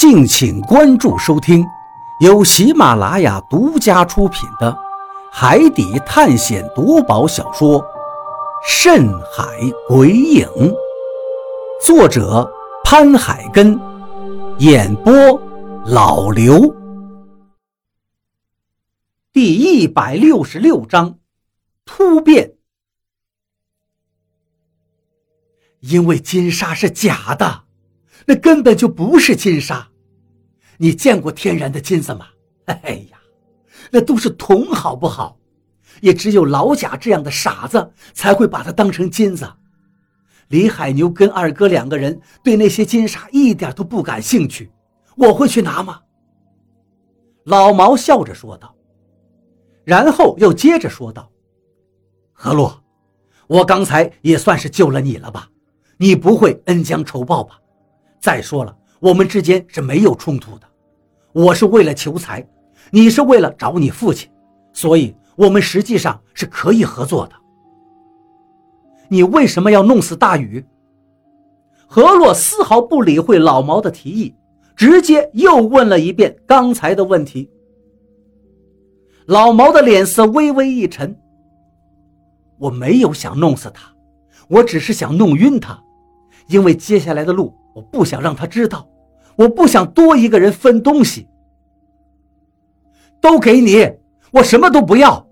敬请关注收听，由喜马拉雅独家出品的《海底探险夺宝小说》《深海鬼影》，作者潘海根，演播老刘。第一百六十六章突变。因为金沙是假的，那根本就不是金沙。你见过天然的金子吗？哎呀，那都是铜，好不好？也只有老贾这样的傻子才会把它当成金子。李海牛跟二哥两个人对那些金沙一点都不感兴趣，我会去拿吗？老毛笑着说道，然后又接着说道：“何洛，我刚才也算是救了你了吧？你不会恩将仇报吧？再说了，我们之间是没有冲突的。”我是为了求财，你是为了找你父亲，所以我们实际上是可以合作的。你为什么要弄死大禹？何洛丝毫不理会老毛的提议，直接又问了一遍刚才的问题。老毛的脸色微微一沉：“我没有想弄死他，我只是想弄晕他，因为接下来的路我不想让他知道。”我不想多一个人分东西，都给你，我什么都不要。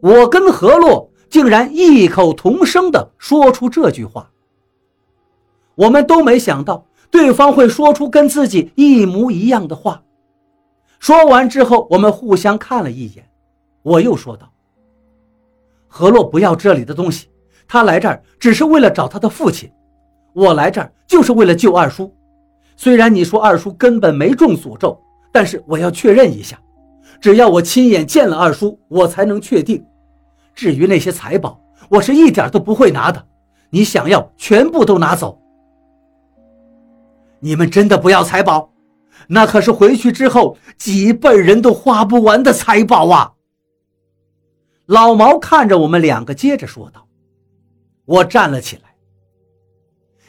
我跟何洛竟然异口同声的说出这句话，我们都没想到对方会说出跟自己一模一样的话。说完之后，我们互相看了一眼，我又说道：“何洛不要这里的东西，他来这儿只是为了找他的父亲，我来这儿就是为了救二叔。”虽然你说二叔根本没中诅咒，但是我要确认一下，只要我亲眼见了二叔，我才能确定。至于那些财宝，我是一点都不会拿的。你想要，全部都拿走。你们真的不要财宝？那可是回去之后几辈人都花不完的财宝啊！老毛看着我们两个，接着说道：“我站了起来，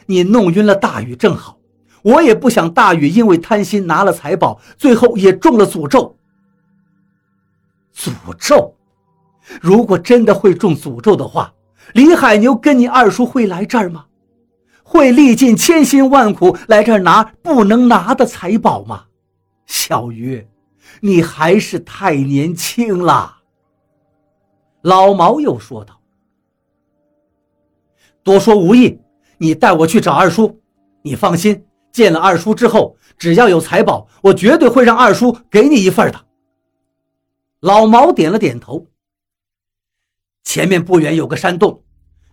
你弄晕了大禹，正好。”我也不想大禹因为贪心拿了财宝，最后也中了诅咒。诅咒，如果真的会中诅咒的话，李海牛跟你二叔会来这儿吗？会历尽千辛万苦来这儿拿不能拿的财宝吗？小鱼，你还是太年轻了。老毛又说道：“多说无益，你带我去找二叔，你放心。”见了二叔之后，只要有财宝，我绝对会让二叔给你一份的。老毛点了点头。前面不远有个山洞，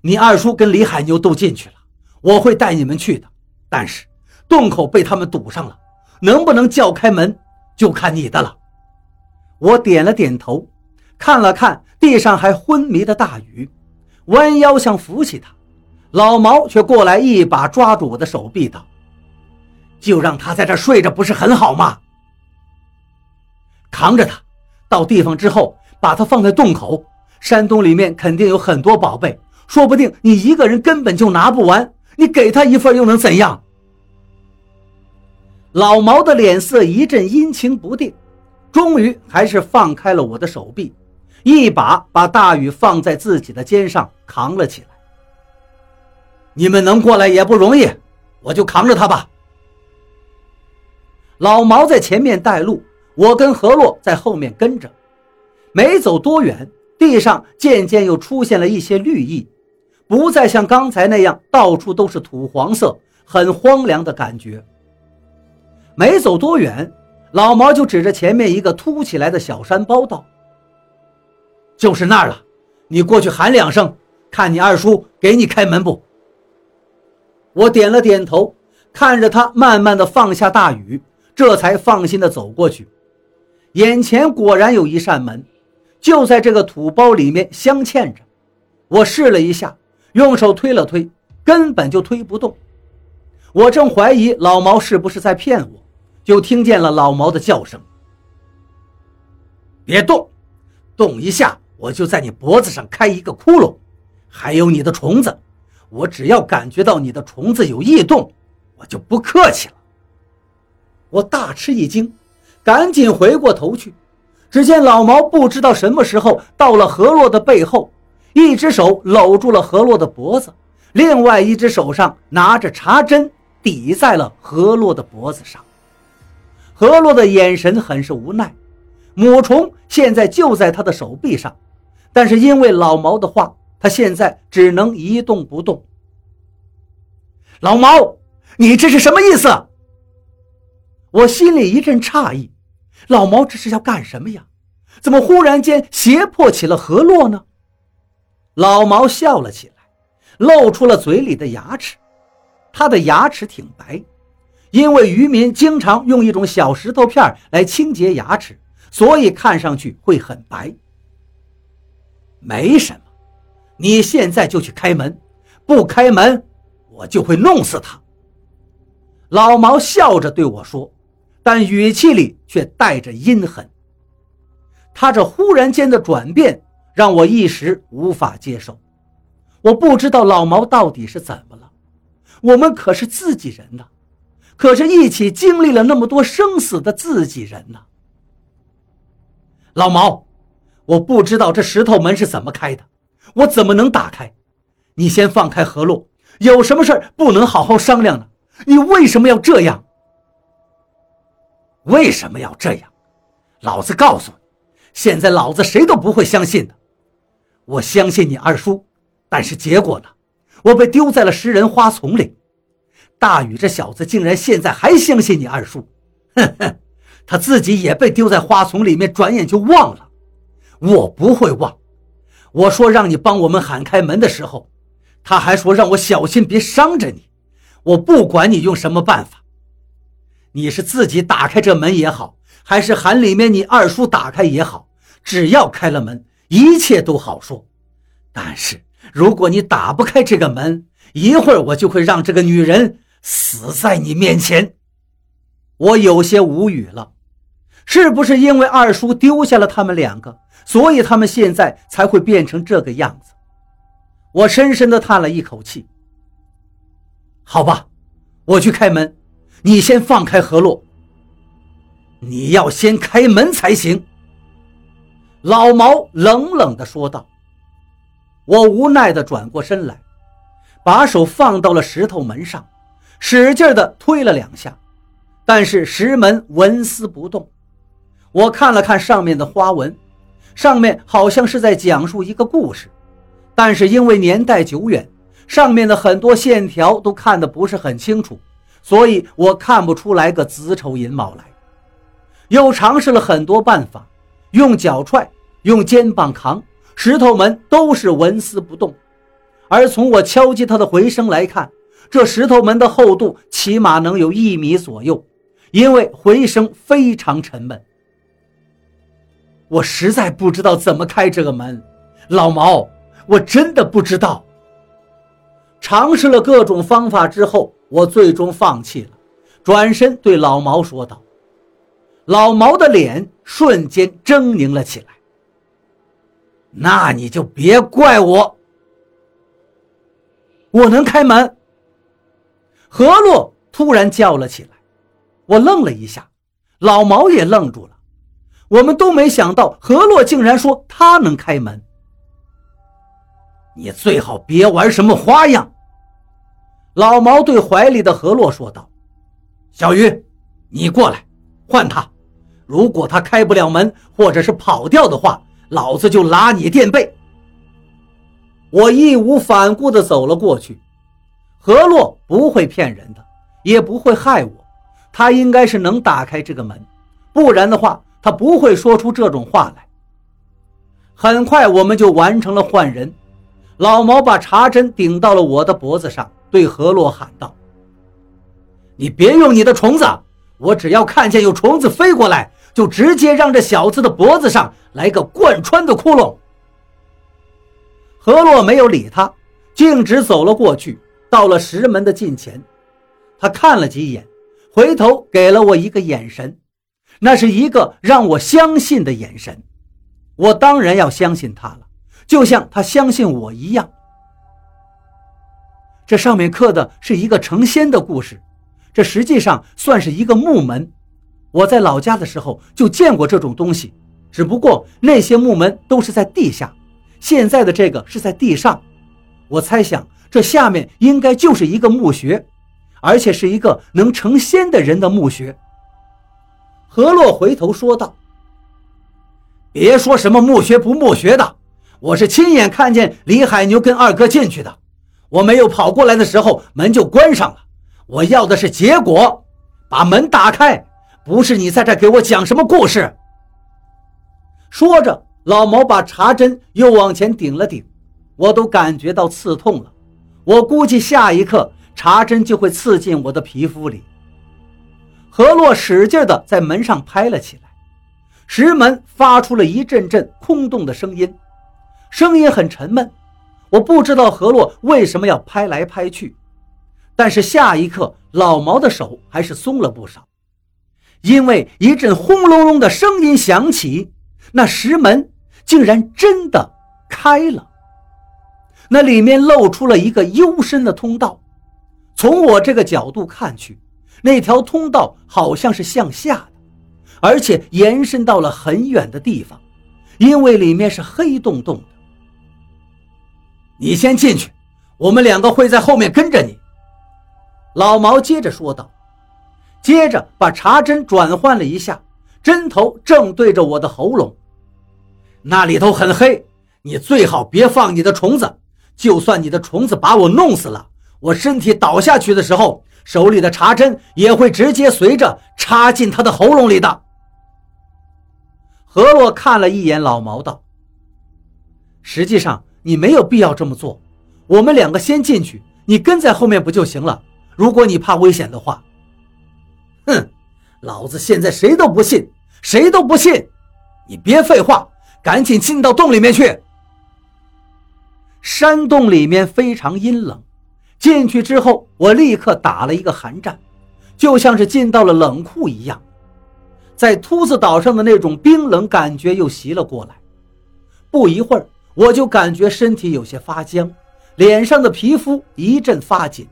你二叔跟李海牛都进去了，我会带你们去的。但是洞口被他们堵上了，能不能叫开门，就看你的了。我点了点头，看了看地上还昏迷的大禹，弯腰想扶起他，老毛却过来一把抓住我的手臂，道。就让他在这睡着，不是很好吗？扛着他，到地方之后，把他放在洞口。山洞里面肯定有很多宝贝，说不定你一个人根本就拿不完。你给他一份又能怎样？老毛的脸色一阵阴晴不定，终于还是放开了我的手臂，一把把大雨放在自己的肩上扛了起来。你们能过来也不容易，我就扛着他吧。老毛在前面带路，我跟何洛在后面跟着。没走多远，地上渐渐又出现了一些绿意，不再像刚才那样到处都是土黄色、很荒凉的感觉。没走多远，老毛就指着前面一个凸起来的小山包道：“就是那儿了，你过去喊两声，看你二叔给你开门不？”我点了点头，看着他慢慢的放下大雨。这才放心的走过去，眼前果然有一扇门，就在这个土包里面镶嵌着。我试了一下，用手推了推，根本就推不动。我正怀疑老毛是不是在骗我，就听见了老毛的叫声：“别动，动一下我就在你脖子上开一个窟窿。还有你的虫子，我只要感觉到你的虫子有异动，我就不客气了。”我大吃一惊，赶紧回过头去，只见老毛不知道什么时候到了何洛的背后，一只手搂住了何洛的脖子，另外一只手上拿着茶针抵在了何洛的脖子上。何洛的眼神很是无奈，母虫现在就在他的手臂上，但是因为老毛的话，他现在只能一动不动。老毛，你这是什么意思？我心里一阵诧异，老毛这是要干什么呀？怎么忽然间胁迫起了何洛呢？老毛笑了起来，露出了嘴里的牙齿，他的牙齿挺白。因为渔民经常用一种小石头片来清洁牙齿，所以看上去会很白。没什么，你现在就去开门，不开门，我就会弄死他。老毛笑着对我说，但语气里却带着阴狠。他这忽然间的转变让我一时无法接受。我不知道老毛到底是怎么了，我们可是自己人呐。可是，一起经历了那么多生死的自己人呢？老毛，我不知道这石头门是怎么开的，我怎么能打开？你先放开何洛，有什么事不能好好商量呢？你为什么要这样？为什么要这样？老子告诉你，现在老子谁都不会相信的。我相信你二叔，但是结果呢？我被丢在了食人花丛里。大禹这小子竟然现在还相信你二叔，哼哼，他自己也被丢在花丛里面，转眼就忘了。我不会忘。我说让你帮我们喊开门的时候，他还说让我小心别伤着你。我不管你用什么办法，你是自己打开这门也好，还是喊里面你二叔打开也好，只要开了门，一切都好说。但是如果你打不开这个门，一会儿我就会让这个女人。死在你面前，我有些无语了。是不是因为二叔丢下了他们两个，所以他们现在才会变成这个样子？我深深的叹了一口气。好吧，我去开门，你先放开何洛。你要先开门才行。老毛冷冷的说道。我无奈的转过身来，把手放到了石头门上。使劲地推了两下，但是石门纹丝不动。我看了看上面的花纹，上面好像是在讲述一个故事，但是因为年代久远，上面的很多线条都看得不是很清楚，所以我看不出来个子丑寅卯来。又尝试了很多办法，用脚踹，用肩膀扛，石头门都是纹丝不动。而从我敲击它的回声来看。这石头门的厚度起码能有一米左右，因为回声非常沉闷。我实在不知道怎么开这个门，老毛，我真的不知道。尝试了各种方法之后，我最终放弃了，转身对老毛说道：“老毛的脸瞬间狰狞了起来。那你就别怪我，我能开门。”何洛突然叫了起来，我愣了一下，老毛也愣住了，我们都没想到何洛竟然说他能开门。你最好别玩什么花样。老毛对怀里的何洛说道：“小鱼，你过来，换他。如果他开不了门，或者是跑掉的话，老子就拉你垫背。”我义无反顾地走了过去。何洛不会骗人的，也不会害我，他应该是能打开这个门，不然的话，他不会说出这种话来。很快，我们就完成了换人。老毛把茶针顶到了我的脖子上，对何洛喊道：“你别用你的虫子，我只要看见有虫子飞过来，就直接让这小子的脖子上来个贯穿的窟窿。”何洛没有理他，径直走了过去。到了石门的近前，他看了几眼，回头给了我一个眼神，那是一个让我相信的眼神。我当然要相信他了，就像他相信我一样。这上面刻的是一个成仙的故事，这实际上算是一个木门，我在老家的时候就见过这种东西，只不过那些木门都是在地下，现在的这个是在地上。我猜想这下面应该就是一个墓穴，而且是一个能成仙的人的墓穴。何洛回头说道：“别说什么墓穴不墓穴的，我是亲眼看见李海牛跟二哥进去的。我没有跑过来的时候，门就关上了。我要的是结果，把门打开。”不是你在这给我讲什么故事。说着，老毛把茶针又往前顶了顶，我都感觉到刺痛了。我估计下一刻茶针就会刺进我的皮肤里。何洛使劲地在门上拍了起来，石门发出了一阵阵空洞的声音，声音很沉闷。我不知道何洛为什么要拍来拍去，但是下一刻老毛的手还是松了不少。因为一阵轰隆隆的声音响起，那石门竟然真的开了。那里面露出了一个幽深的通道。从我这个角度看去，那条通道好像是向下的，而且延伸到了很远的地方，因为里面是黑洞洞的。你先进去，我们两个会在后面跟着你。”老毛接着说道。接着把茶针转换了一下，针头正对着我的喉咙，那里头很黑，你最好别放你的虫子。就算你的虫子把我弄死了，我身体倒下去的时候，手里的茶针也会直接随着插进他的喉咙里的。何洛看了一眼老毛，道：“实际上你没有必要这么做，我们两个先进去，你跟在后面不就行了？如果你怕危险的话。”哼，老子现在谁都不信，谁都不信！你别废话，赶紧进到洞里面去。山洞里面非常阴冷，进去之后我立刻打了一个寒战，就像是进到了冷库一样。在秃子岛上的那种冰冷感觉又袭了过来，不一会儿我就感觉身体有些发僵，脸上的皮肤一阵发紧。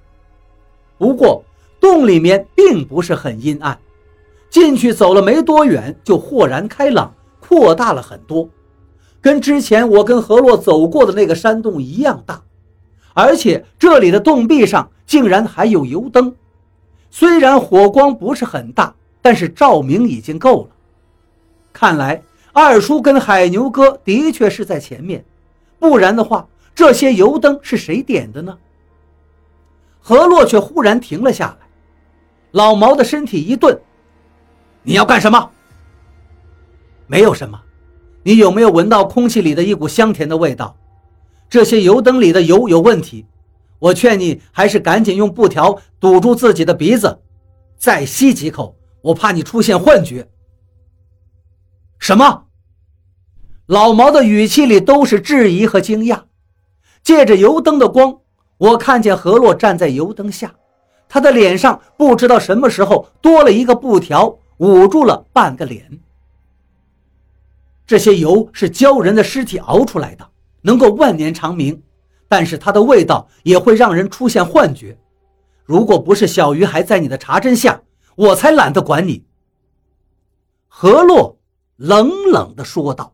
不过。洞里面并不是很阴暗，进去走了没多远，就豁然开朗，扩大了很多，跟之前我跟何洛走过的那个山洞一样大，而且这里的洞壁上竟然还有油灯，虽然火光不是很大，但是照明已经够了。看来二叔跟海牛哥的确是在前面，不然的话，这些油灯是谁点的呢？何洛却忽然停了下来。老毛的身体一顿，你要干什么？没有什么，你有没有闻到空气里的一股香甜的味道？这些油灯里的油有问题，我劝你还是赶紧用布条堵住自己的鼻子，再吸几口，我怕你出现幻觉。什么？老毛的语气里都是质疑和惊讶。借着油灯的光，我看见何洛站在油灯下。他的脸上不知道什么时候多了一个布条，捂住了半个脸。这些油是鲛人的尸体熬出来的，能够万年长明，但是它的味道也会让人出现幻觉。如果不是小鱼还在你的茶针下，我才懒得管你。何洛冷冷地说道。